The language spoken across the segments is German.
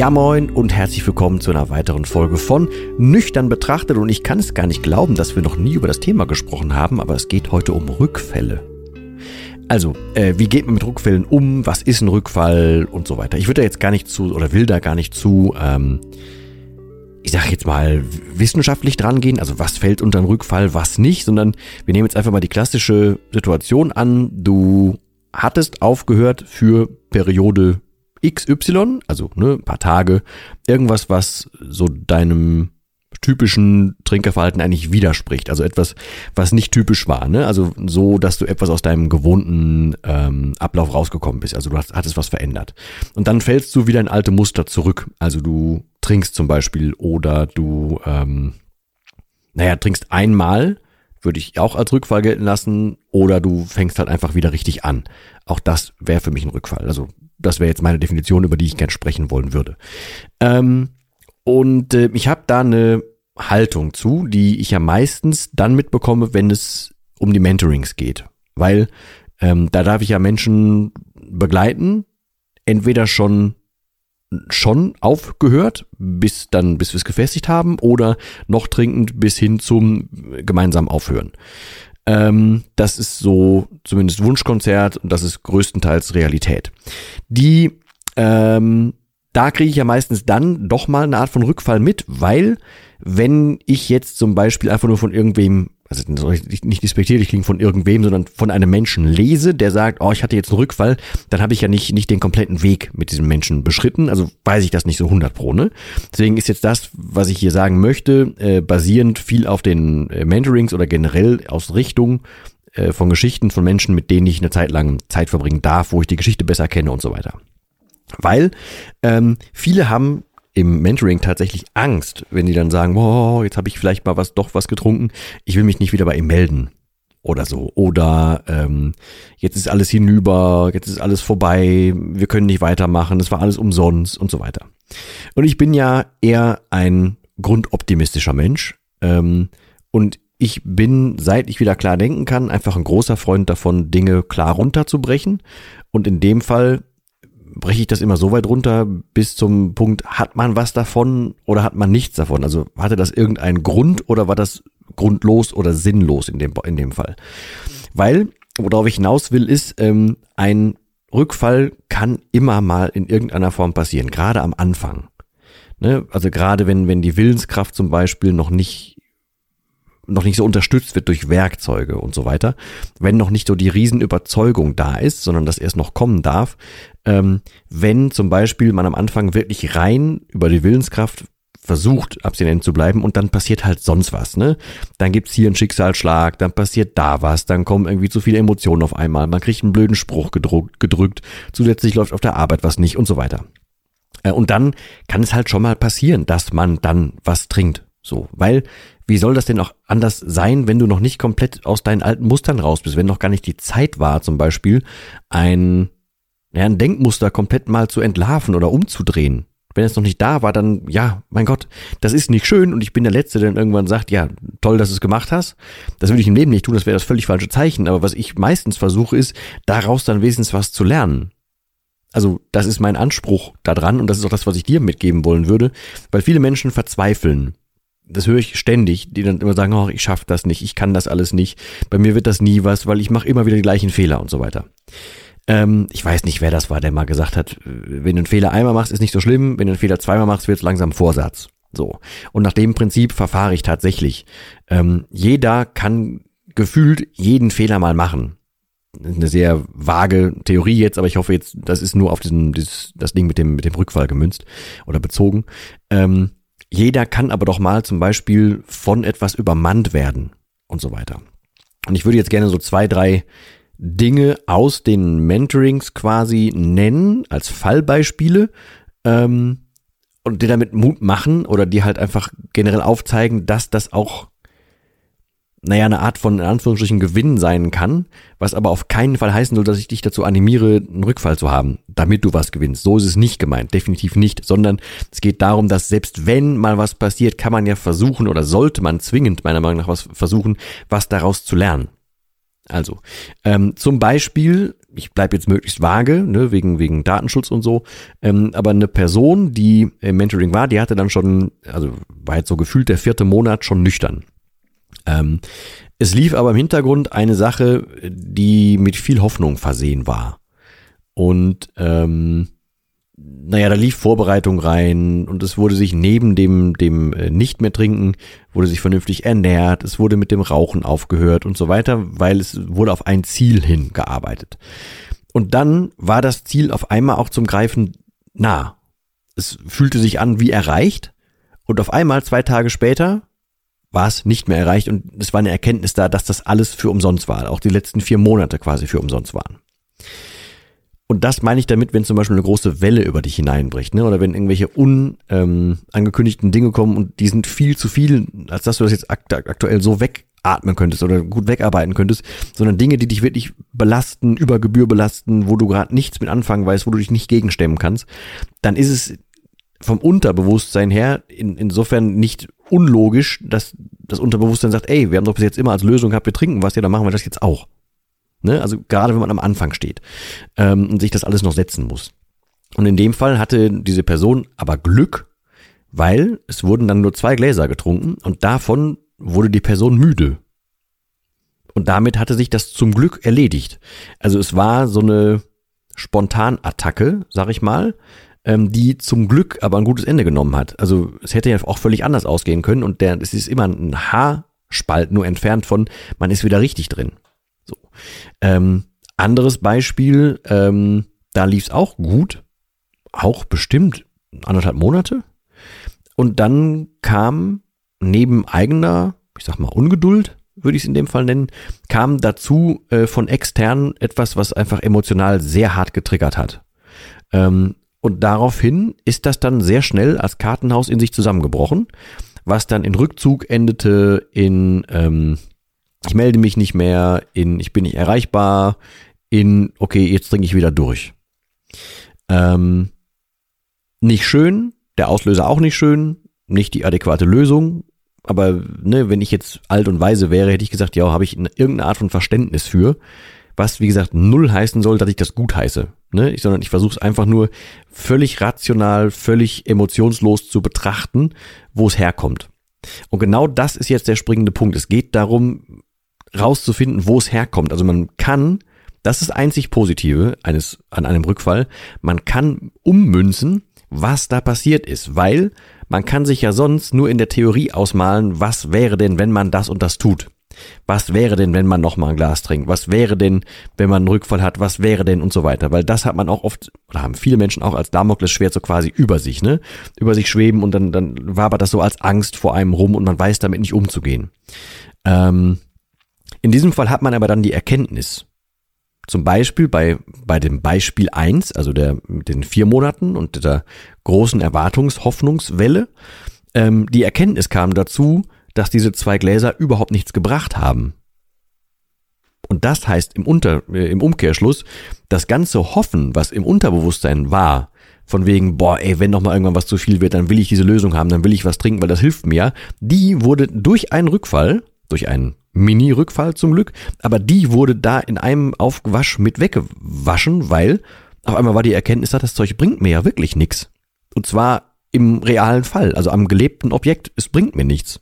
Ja moin und herzlich willkommen zu einer weiteren Folge von Nüchtern betrachtet und ich kann es gar nicht glauben, dass wir noch nie über das Thema gesprochen haben, aber es geht heute um Rückfälle. Also, äh, wie geht man mit Rückfällen um? Was ist ein Rückfall und so weiter? Ich würde da jetzt gar nicht zu oder will da gar nicht zu, ähm, ich sage jetzt mal, wissenschaftlich dran gehen. Also, was fällt unter einen Rückfall, was nicht, sondern wir nehmen jetzt einfach mal die klassische Situation an. Du hattest aufgehört für Periode XY, also ne, ein paar Tage, irgendwas, was so deinem typischen Trinkerverhalten eigentlich widerspricht. Also etwas, was nicht typisch war. Ne? Also so, dass du etwas aus deinem gewohnten ähm, Ablauf rausgekommen bist. Also du hast, hattest was verändert. Und dann fällst du wieder in alte Muster zurück. Also du trinkst zum Beispiel oder du, ähm, naja, trinkst einmal, würde ich auch als Rückfall gelten lassen, oder du fängst halt einfach wieder richtig an. Auch das wäre für mich ein Rückfall. Also das wäre jetzt meine Definition, über die ich gern sprechen wollen würde. Ähm, und äh, ich habe da eine Haltung zu, die ich ja meistens dann mitbekomme, wenn es um die Mentorings geht. Weil ähm, da darf ich ja Menschen begleiten, entweder schon schon aufgehört, bis dann, bis wir es gefestigt haben, oder noch trinkend bis hin zum gemeinsamen Aufhören. Ähm, das ist so zumindest Wunschkonzert und das ist größtenteils Realität. Die, ähm, da kriege ich ja meistens dann doch mal eine Art von Rückfall mit, weil wenn ich jetzt zum Beispiel einfach nur von irgendwem also nicht despektierlich klingen von irgendwem, sondern von einem Menschen lese, der sagt, oh, ich hatte jetzt einen Rückfall, dann habe ich ja nicht, nicht den kompletten Weg mit diesem Menschen beschritten, also weiß ich das nicht so 100 pro, ne? Deswegen ist jetzt das, was ich hier sagen möchte, äh, basierend viel auf den äh, Mentorings oder generell aus Richtung äh, von Geschichten von Menschen, mit denen ich eine Zeit lang Zeit verbringen darf, wo ich die Geschichte besser kenne und so weiter. Weil ähm, viele haben im Mentoring tatsächlich Angst, wenn die dann sagen, wow, jetzt habe ich vielleicht mal was doch was getrunken, ich will mich nicht wieder bei ihm melden oder so. Oder ähm, jetzt ist alles hinüber, jetzt ist alles vorbei, wir können nicht weitermachen, das war alles umsonst und so weiter. Und ich bin ja eher ein grundoptimistischer Mensch. Ähm, und ich bin, seit ich wieder klar denken kann, einfach ein großer Freund davon, Dinge klar runterzubrechen. Und in dem Fall breche ich das immer so weit runter bis zum Punkt, hat man was davon oder hat man nichts davon? Also hatte das irgendeinen Grund oder war das grundlos oder sinnlos in dem, in dem Fall? Weil, worauf ich hinaus will, ist, ähm, ein Rückfall kann immer mal in irgendeiner Form passieren, gerade am Anfang. Ne? Also gerade wenn, wenn die Willenskraft zum Beispiel noch nicht noch nicht so unterstützt wird durch Werkzeuge und so weiter, wenn noch nicht so die Riesenüberzeugung da ist, sondern das erst noch kommen darf, ähm, wenn zum Beispiel man am Anfang wirklich rein über die Willenskraft versucht, abstinent zu bleiben und dann passiert halt sonst was, ne? Dann gibt's hier einen Schicksalsschlag, dann passiert da was, dann kommen irgendwie zu viele Emotionen auf einmal, man kriegt einen blöden Spruch gedruckt, gedrückt, zusätzlich läuft auf der Arbeit was nicht und so weiter. Äh, und dann kann es halt schon mal passieren, dass man dann was trinkt, so, weil wie soll das denn auch anders sein, wenn du noch nicht komplett aus deinen alten Mustern raus bist, wenn noch gar nicht die Zeit war, zum Beispiel ein, ja, ein Denkmuster komplett mal zu entlarven oder umzudrehen. Wenn es noch nicht da war, dann, ja, mein Gott, das ist nicht schön und ich bin der Letzte, der irgendwann sagt, ja, toll, dass du es gemacht hast. Das würde ich im Leben nicht tun, das wäre das völlig falsche Zeichen. Aber was ich meistens versuche, ist, daraus dann wenigstens was zu lernen. Also, das ist mein Anspruch daran und das ist auch das, was ich dir mitgeben wollen würde, weil viele Menschen verzweifeln das höre ich ständig, die dann immer sagen, oh, ich schaffe das nicht, ich kann das alles nicht, bei mir wird das nie was, weil ich mache immer wieder die gleichen Fehler und so weiter. Ähm, ich weiß nicht, wer das war, der mal gesagt hat, wenn du einen Fehler einmal machst, ist nicht so schlimm, wenn du einen Fehler zweimal machst, wird es langsam Vorsatz So. Und nach dem Prinzip verfahre ich tatsächlich. Ähm, jeder kann gefühlt jeden Fehler mal machen. Eine sehr vage Theorie jetzt, aber ich hoffe jetzt, das ist nur auf diesen, dieses, das Ding mit dem, mit dem Rückfall gemünzt oder bezogen. Ähm, jeder kann aber doch mal zum Beispiel von etwas übermannt werden und so weiter. Und ich würde jetzt gerne so zwei, drei Dinge aus den Mentorings quasi nennen als Fallbeispiele ähm, und dir damit Mut machen oder dir halt einfach generell aufzeigen, dass das auch naja, eine Art von, in Anführungsstrichen, Gewinn sein kann, was aber auf keinen Fall heißen soll, dass ich dich dazu animiere, einen Rückfall zu haben, damit du was gewinnst. So ist es nicht gemeint, definitiv nicht, sondern es geht darum, dass selbst wenn mal was passiert, kann man ja versuchen oder sollte man zwingend meiner Meinung nach was versuchen, was daraus zu lernen. Also, ähm, zum Beispiel, ich bleibe jetzt möglichst vage, ne, wegen, wegen Datenschutz und so, ähm, aber eine Person, die im Mentoring war, die hatte dann schon, also war jetzt so gefühlt der vierte Monat schon nüchtern. Ähm, es lief aber im Hintergrund eine Sache, die mit viel Hoffnung versehen war. Und ähm, naja, da lief Vorbereitung rein und es wurde sich neben dem, dem äh, nicht mehr trinken, wurde sich vernünftig ernährt, es wurde mit dem Rauchen aufgehört und so weiter, weil es wurde auf ein Ziel hingearbeitet. Und dann war das Ziel auf einmal auch zum Greifen nah. Es fühlte sich an wie erreicht und auf einmal zwei Tage später war es nicht mehr erreicht und es war eine Erkenntnis da, dass das alles für umsonst war, auch die letzten vier Monate quasi für umsonst waren. Und das meine ich damit, wenn zum Beispiel eine große Welle über dich hineinbricht, ne? oder wenn irgendwelche unangekündigten ähm, Dinge kommen und die sind viel zu viel, als dass du das jetzt akt aktuell so wegatmen könntest oder gut wegarbeiten könntest, sondern Dinge, die dich wirklich belasten, über Gebühr belasten, wo du gerade nichts mit anfangen weißt, wo du dich nicht gegenstemmen kannst, dann ist es vom Unterbewusstsein her in, insofern nicht unlogisch, dass das Unterbewusstsein sagt, ey, wir haben doch bis jetzt immer als Lösung gehabt, wir trinken was, ja, dann machen wir das jetzt auch. Ne? Also gerade wenn man am Anfang steht ähm, und sich das alles noch setzen muss. Und in dem Fall hatte diese Person aber Glück, weil es wurden dann nur zwei Gläser getrunken und davon wurde die Person müde. Und damit hatte sich das zum Glück erledigt. Also es war so eine Spontanattacke, sag ich mal, ähm, die zum Glück aber ein gutes Ende genommen hat. Also es hätte ja auch völlig anders ausgehen können und der, es ist immer ein Haarspalt nur entfernt von, man ist wieder richtig drin. So. Ähm, anderes Beispiel, ähm, da lief es auch gut, auch bestimmt anderthalb Monate. Und dann kam neben eigener, ich sag mal, Ungeduld, würde ich es in dem Fall nennen, kam dazu äh, von extern etwas, was einfach emotional sehr hart getriggert hat. Ähm, und daraufhin ist das dann sehr schnell als Kartenhaus in sich zusammengebrochen, was dann in Rückzug endete in ähm, ich melde mich nicht mehr, in ich bin nicht erreichbar, in okay, jetzt trinke ich wieder durch. Ähm, nicht schön, der Auslöser auch nicht schön, nicht die adäquate Lösung. Aber ne, wenn ich jetzt alt und weise wäre, hätte ich gesagt, ja, habe ich irgendeine Art von Verständnis für. Was, wie gesagt, null heißen soll, dass ich das gut heiße. Ne? Sondern ich versuche es einfach nur völlig rational, völlig emotionslos zu betrachten, wo es herkommt. Und genau das ist jetzt der springende Punkt. Es geht darum, rauszufinden, wo es herkommt. Also man kann, das ist einzig Positive eines, an einem Rückfall, man kann ummünzen, was da passiert ist, weil man kann sich ja sonst nur in der Theorie ausmalen, was wäre denn, wenn man das und das tut. Was wäre denn, wenn man nochmal ein Glas trinkt? Was wäre denn, wenn man einen Rückfall hat? Was wäre denn und so weiter? Weil das hat man auch oft, oder haben viele Menschen auch als Damoklesschwert so quasi über sich, ne? Über sich schweben und dann, dann wabert das so als Angst vor einem rum und man weiß damit nicht umzugehen. Ähm, in diesem Fall hat man aber dann die Erkenntnis. Zum Beispiel bei, bei dem Beispiel eins, also der mit den vier Monaten und der großen Erwartungshoffnungswelle, ähm, die Erkenntnis kam dazu, dass diese zwei Gläser überhaupt nichts gebracht haben. Und das heißt im, Unter, äh, im Umkehrschluss, das ganze Hoffen, was im Unterbewusstsein war, von wegen, boah, ey, wenn noch mal irgendwann was zu viel wird, dann will ich diese Lösung haben, dann will ich was trinken, weil das hilft mir, die wurde durch einen Rückfall, durch einen Mini-Rückfall zum Glück, aber die wurde da in einem Aufwasch mit weggewaschen, weil auf einmal war die Erkenntnis, das Zeug bringt mir ja wirklich nichts. Und zwar im realen Fall, also am gelebten Objekt, es bringt mir nichts.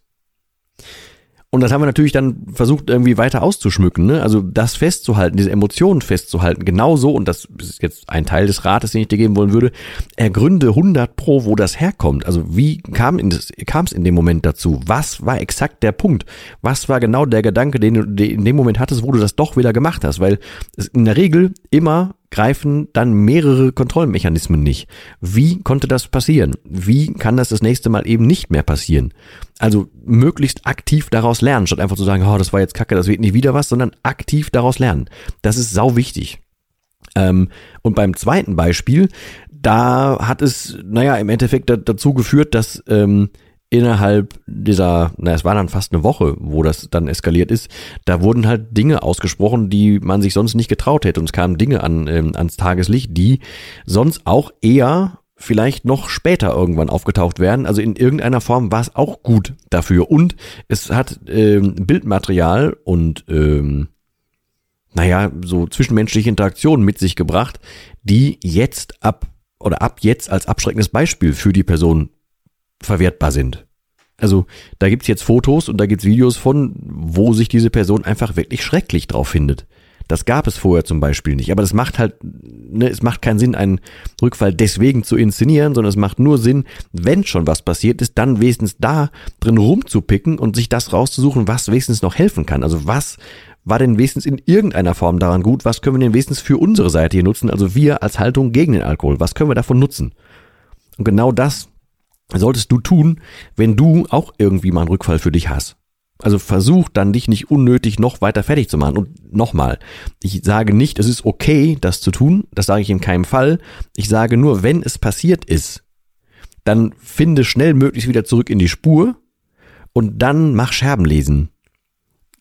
Und das haben wir natürlich dann versucht, irgendwie weiter auszuschmücken. Ne? Also das festzuhalten, diese Emotionen festzuhalten. Genauso, und das ist jetzt ein Teil des Rates, den ich dir geben wollen würde, ergründe 100 pro, wo das herkommt. Also wie kam es in dem Moment dazu? Was war exakt der Punkt? Was war genau der Gedanke, den du in dem Moment hattest, wo du das doch wieder gemacht hast? Weil es in der Regel immer greifen dann mehrere Kontrollmechanismen nicht. Wie konnte das passieren? Wie kann das das nächste Mal eben nicht mehr passieren? Also möglichst aktiv daraus lernen, statt einfach zu sagen, oh, das war jetzt kacke, das wird nicht wieder was, sondern aktiv daraus lernen. Das ist sau wichtig. Ähm, und beim zweiten Beispiel, da hat es, naja, im Endeffekt dazu geführt, dass ähm, innerhalb dieser, na, es war dann fast eine Woche, wo das dann eskaliert ist, da wurden halt Dinge ausgesprochen, die man sich sonst nicht getraut hätte. Und es kamen Dinge an, ähm, ans Tageslicht, die sonst auch eher vielleicht noch später irgendwann aufgetaucht werden. Also in irgendeiner Form war es auch gut dafür. Und es hat ähm, Bildmaterial und ähm, naja, so zwischenmenschliche Interaktionen mit sich gebracht, die jetzt ab oder ab jetzt als abschreckendes Beispiel für die Person verwertbar sind. Also da gibt's jetzt Fotos und da gibt's Videos von, wo sich diese Person einfach wirklich schrecklich drauf findet. Das gab es vorher zum Beispiel nicht. Aber das macht halt, ne, es macht keinen Sinn, einen Rückfall deswegen zu inszenieren, sondern es macht nur Sinn, wenn schon was passiert ist, dann wenigstens da drin rumzupicken und sich das rauszusuchen, was wenigstens noch helfen kann. Also was war denn wenigstens in irgendeiner Form daran gut? Was können wir denn wenigstens für unsere Seite hier nutzen? Also wir als Haltung gegen den Alkohol. Was können wir davon nutzen? Und genau das solltest du tun, wenn du auch irgendwie mal einen Rückfall für dich hast. Also versuch dann dich nicht unnötig noch weiter fertig zu machen. Und nochmal, ich sage nicht, es ist okay, das zu tun. Das sage ich in keinem Fall. Ich sage nur, wenn es passiert ist, dann finde schnell möglichst wieder zurück in die Spur und dann mach Scherben lesen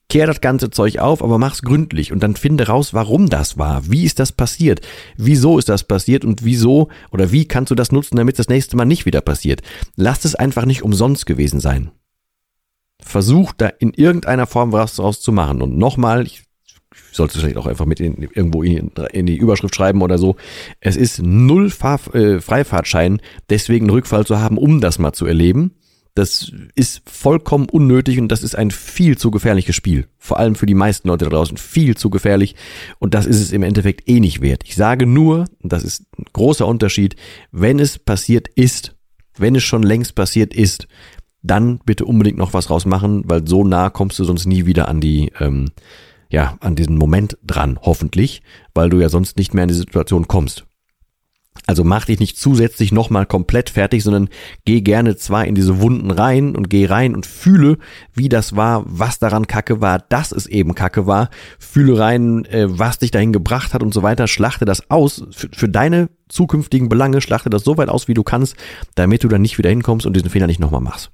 kehr das ganze Zeug auf, aber mach's gründlich und dann finde raus, warum das war. Wie ist das passiert? Wieso ist das passiert und wieso oder wie kannst du das nutzen, damit das nächste Mal nicht wieder passiert? Lass es einfach nicht umsonst gewesen sein. Versuch da in irgendeiner Form was draus zu machen. Und nochmal, ich sollte es vielleicht auch einfach mit in, irgendwo in, in, die Überschrift schreiben oder so. Es ist null Fahr, äh, Freifahrtschein, deswegen Rückfall zu haben, um das mal zu erleben. Das ist vollkommen unnötig und das ist ein viel zu gefährliches Spiel. Vor allem für die meisten Leute da draußen viel zu gefährlich und das ist es im Endeffekt eh nicht wert. Ich sage nur, das ist ein großer Unterschied, wenn es passiert ist, wenn es schon längst passiert ist, dann bitte unbedingt noch was rausmachen, weil so nah kommst du sonst nie wieder an die, ähm, ja, an diesen Moment dran, hoffentlich, weil du ja sonst nicht mehr in die Situation kommst. Also mach dich nicht zusätzlich nochmal komplett fertig, sondern geh gerne zwar in diese Wunden rein und geh rein und fühle, wie das war, was daran Kacke war, dass es eben Kacke war. Fühle rein, äh, was dich dahin gebracht hat und so weiter. Schlachte das aus für, für deine zukünftigen Belange. Schlachte das so weit aus, wie du kannst, damit du dann nicht wieder hinkommst und diesen Fehler nicht nochmal machst.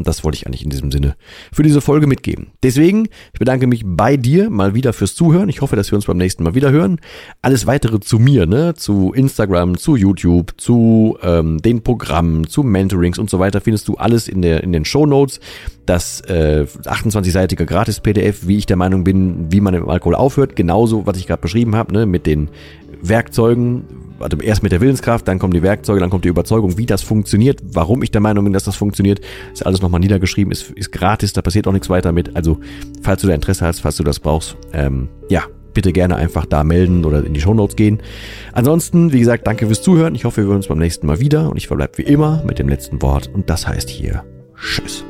Und das wollte ich eigentlich in diesem Sinne für diese Folge mitgeben. Deswegen, ich bedanke mich bei dir mal wieder fürs Zuhören. Ich hoffe, dass wir uns beim nächsten Mal wieder hören. Alles weitere zu mir, ne, zu Instagram, zu YouTube, zu ähm, den Programmen, zu Mentorings und so weiter, findest du alles in, der, in den Show Notes. Das äh, 28-seitige Gratis-PDF, wie ich der Meinung bin, wie man im Alkohol aufhört. Genauso, was ich gerade beschrieben habe, ne, mit den Werkzeugen, also erst mit der Willenskraft, dann kommen die Werkzeuge, dann kommt die Überzeugung, wie das funktioniert, warum ich der Meinung bin, dass das funktioniert, ist alles nochmal niedergeschrieben, ist, ist gratis, da passiert auch nichts weiter mit. Also, falls du da Interesse hast, falls du das brauchst, ähm, ja, bitte gerne einfach da melden oder in die Shownotes gehen. Ansonsten, wie gesagt, danke fürs Zuhören. Ich hoffe, wir hören uns beim nächsten Mal wieder und ich verbleibe wie immer mit dem letzten Wort und das heißt hier Tschüss.